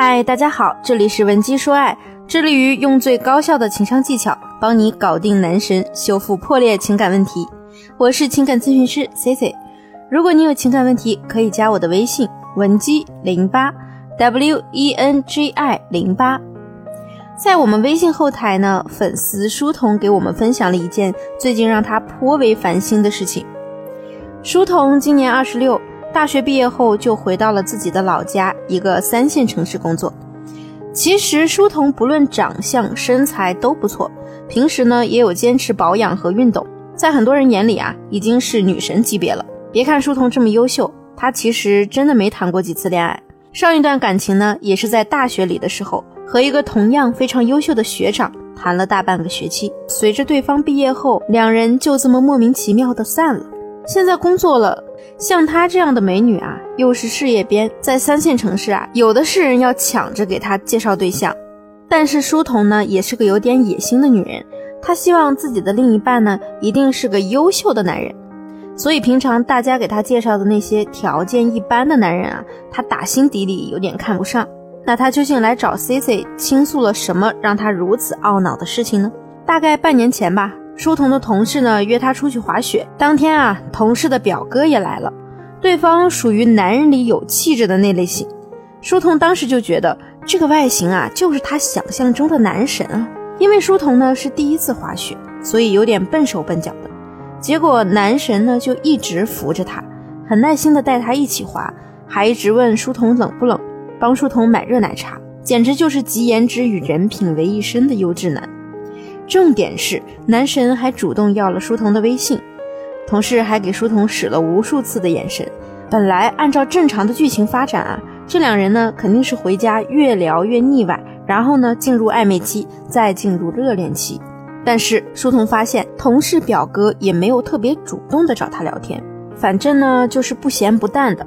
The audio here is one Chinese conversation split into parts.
嗨，大家好，这里是文姬说爱，致力于用最高效的情商技巧帮你搞定男神，修复破裂情感问题。我是情感咨询师 C C，如果你有情感问题，可以加我的微信文姬零八 W E N G I 零八。在我们微信后台呢，粉丝书童给我们分享了一件最近让他颇为烦心的事情。书童今年二十六。大学毕业后就回到了自己的老家，一个三线城市工作。其实书童不论长相、身材都不错，平时呢也有坚持保养和运动，在很多人眼里啊已经是女神级别了。别看书童这么优秀，他其实真的没谈过几次恋爱。上一段感情呢也是在大学里的时候，和一个同样非常优秀的学长谈了大半个学期。随着对方毕业后，两人就这么莫名其妙的散了。现在工作了。像她这样的美女啊，又是事业编，在三线城市啊，有的是人要抢着给她介绍对象。但是书童呢，也是个有点野心的女人，她希望自己的另一半呢，一定是个优秀的男人。所以平常大家给她介绍的那些条件一般的男人啊，她打心底里有点看不上。那她究竟来找 Cici 倾诉了什么，让她如此懊恼的事情呢？大概半年前吧。书童的同事呢约他出去滑雪，当天啊，同事的表哥也来了，对方属于男人里有气质的那类型。书童当时就觉得这个外形啊，就是他想象中的男神啊。因为书童呢是第一次滑雪，所以有点笨手笨脚的。结果男神呢就一直扶着他，很耐心的带他一起滑，还一直问书童冷不冷，帮书童买热奶茶，简直就是集颜值与人品为一身的优质男。重点是，男神还主动要了书童的微信，同事还给书童使了无数次的眼神。本来按照正常的剧情发展啊，这两人呢肯定是回家越聊越腻歪，然后呢进入暧昧期，再进入热恋期。但是书童发现，同事表哥也没有特别主动的找他聊天，反正呢就是不咸不淡的。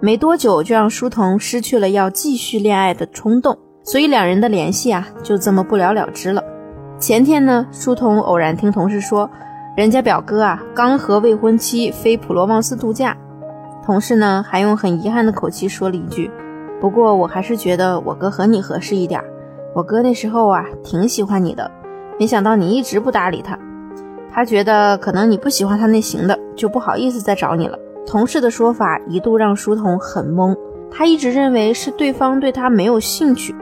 没多久就让书童失去了要继续恋爱的冲动，所以两人的联系啊就这么不了了之了。前天呢，书童偶然听同事说，人家表哥啊刚和未婚妻飞普罗旺斯度假。同事呢还用很遗憾的口气说了一句：“不过我还是觉得我哥和你合适一点。我哥那时候啊挺喜欢你的，没想到你一直不搭理他。他觉得可能你不喜欢他那型的，就不好意思再找你了。”同事的说法一度让书童很懵，他一直认为是对方对他没有兴趣，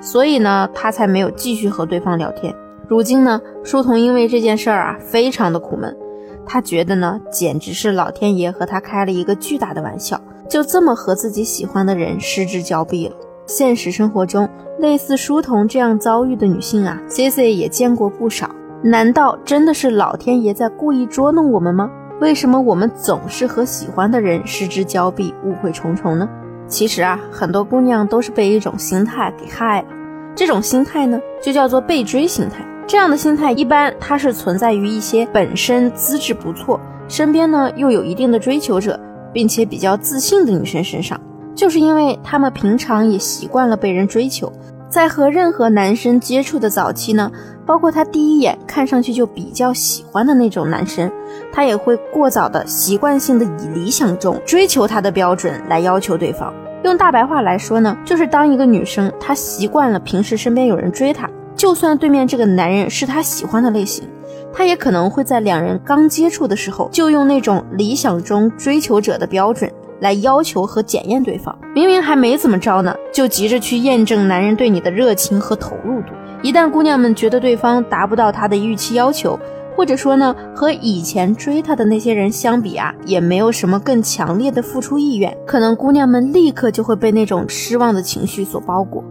所以呢他才没有继续和对方聊天。如今呢，书童因为这件事儿啊，非常的苦闷。他觉得呢，简直是老天爷和他开了一个巨大的玩笑，就这么和自己喜欢的人失之交臂了。现实生活中，类似书童这样遭遇的女性啊，C C 也见过不少。难道真的是老天爷在故意捉弄我们吗？为什么我们总是和喜欢的人失之交臂，误会重重呢？其实啊，很多姑娘都是被一种心态给害了。这种心态呢，就叫做被追心态。这样的心态一般，它是存在于一些本身资质不错、身边呢又有一定的追求者，并且比较自信的女生身上。就是因为她们平常也习惯了被人追求，在和任何男生接触的早期呢，包括他第一眼看上去就比较喜欢的那种男生，他也会过早的习惯性的以理想中追求他的标准来要求对方。用大白话来说呢，就是当一个女生她习惯了平时身边有人追她。就算对面这个男人是他喜欢的类型，他也可能会在两人刚接触的时候，就用那种理想中追求者的标准来要求和检验对方。明明还没怎么着呢，就急着去验证男人对你的热情和投入度。一旦姑娘们觉得对方达不到她的预期要求，或者说呢，和以前追她的那些人相比啊，也没有什么更强烈的付出意愿，可能姑娘们立刻就会被那种失望的情绪所包裹，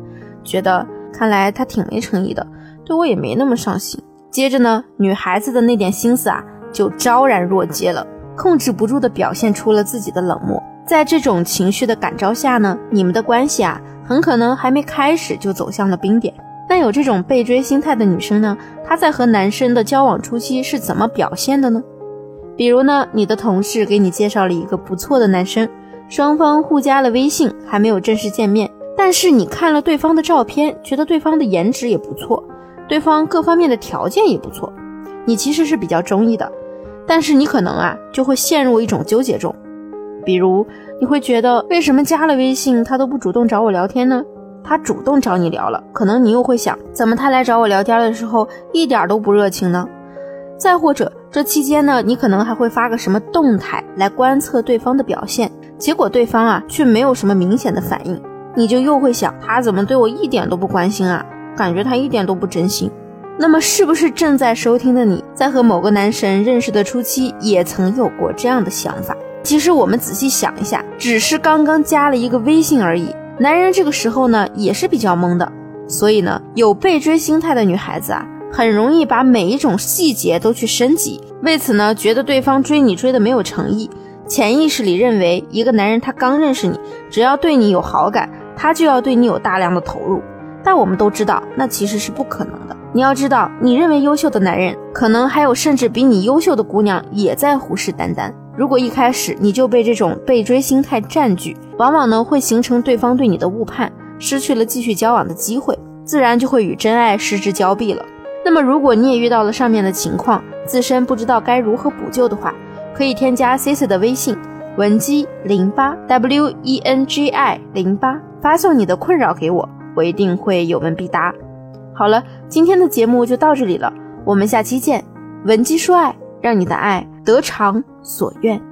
觉得。看来他挺没诚意的，对我也没那么上心。接着呢，女孩子的那点心思啊，就昭然若揭了，控制不住的表现出了自己的冷漠。在这种情绪的感召下呢，你们的关系啊，很可能还没开始就走向了冰点。那有这种被追心态的女生呢，她在和男生的交往初期是怎么表现的呢？比如呢，你的同事给你介绍了一个不错的男生，双方互加了微信，还没有正式见面。但是你看了对方的照片，觉得对方的颜值也不错，对方各方面的条件也不错，你其实是比较中意的。但是你可能啊就会陷入一种纠结中，比如你会觉得为什么加了微信他都不主动找我聊天呢？他主动找你聊了，可能你又会想，怎么他来找我聊天的时候一点都不热情呢？再或者这期间呢，你可能还会发个什么动态来观测对方的表现，结果对方啊却没有什么明显的反应，你就又会想，他怎么对我一点都不关心啊？感觉他一点都不真心。那么是不是正在收听的你在和某个男神认识的初期也曾有过这样的想法？其实我们仔细想一下，只是刚刚加了一个微信而已。男人这个时候呢也是比较懵的，所以呢有被追心态的女孩子啊，很容易把每一种细节都去升级。为此呢，觉得对方追你追的没有诚意，潜意识里认为一个男人他刚认识你，只要对你有好感，他就要对你有大量的投入。但我们都知道，那其实是不可能的。你要知道，你认为优秀的男人，可能还有甚至比你优秀的姑娘也在虎视眈眈。如果一开始你就被这种被追心态占据，往往呢会形成对方对你的误判，失去了继续交往的机会，自然就会与真爱失之交臂了。那么，如果你也遇到了上面的情况，自身不知道该如何补救的话，可以添加 C C 的微信文姬零八 W E N G I 零八，发送你的困扰给我，我一定会有问必答。好了，今天的节目就到这里了，我们下期见。文姬说爱，让你的爱得偿所愿。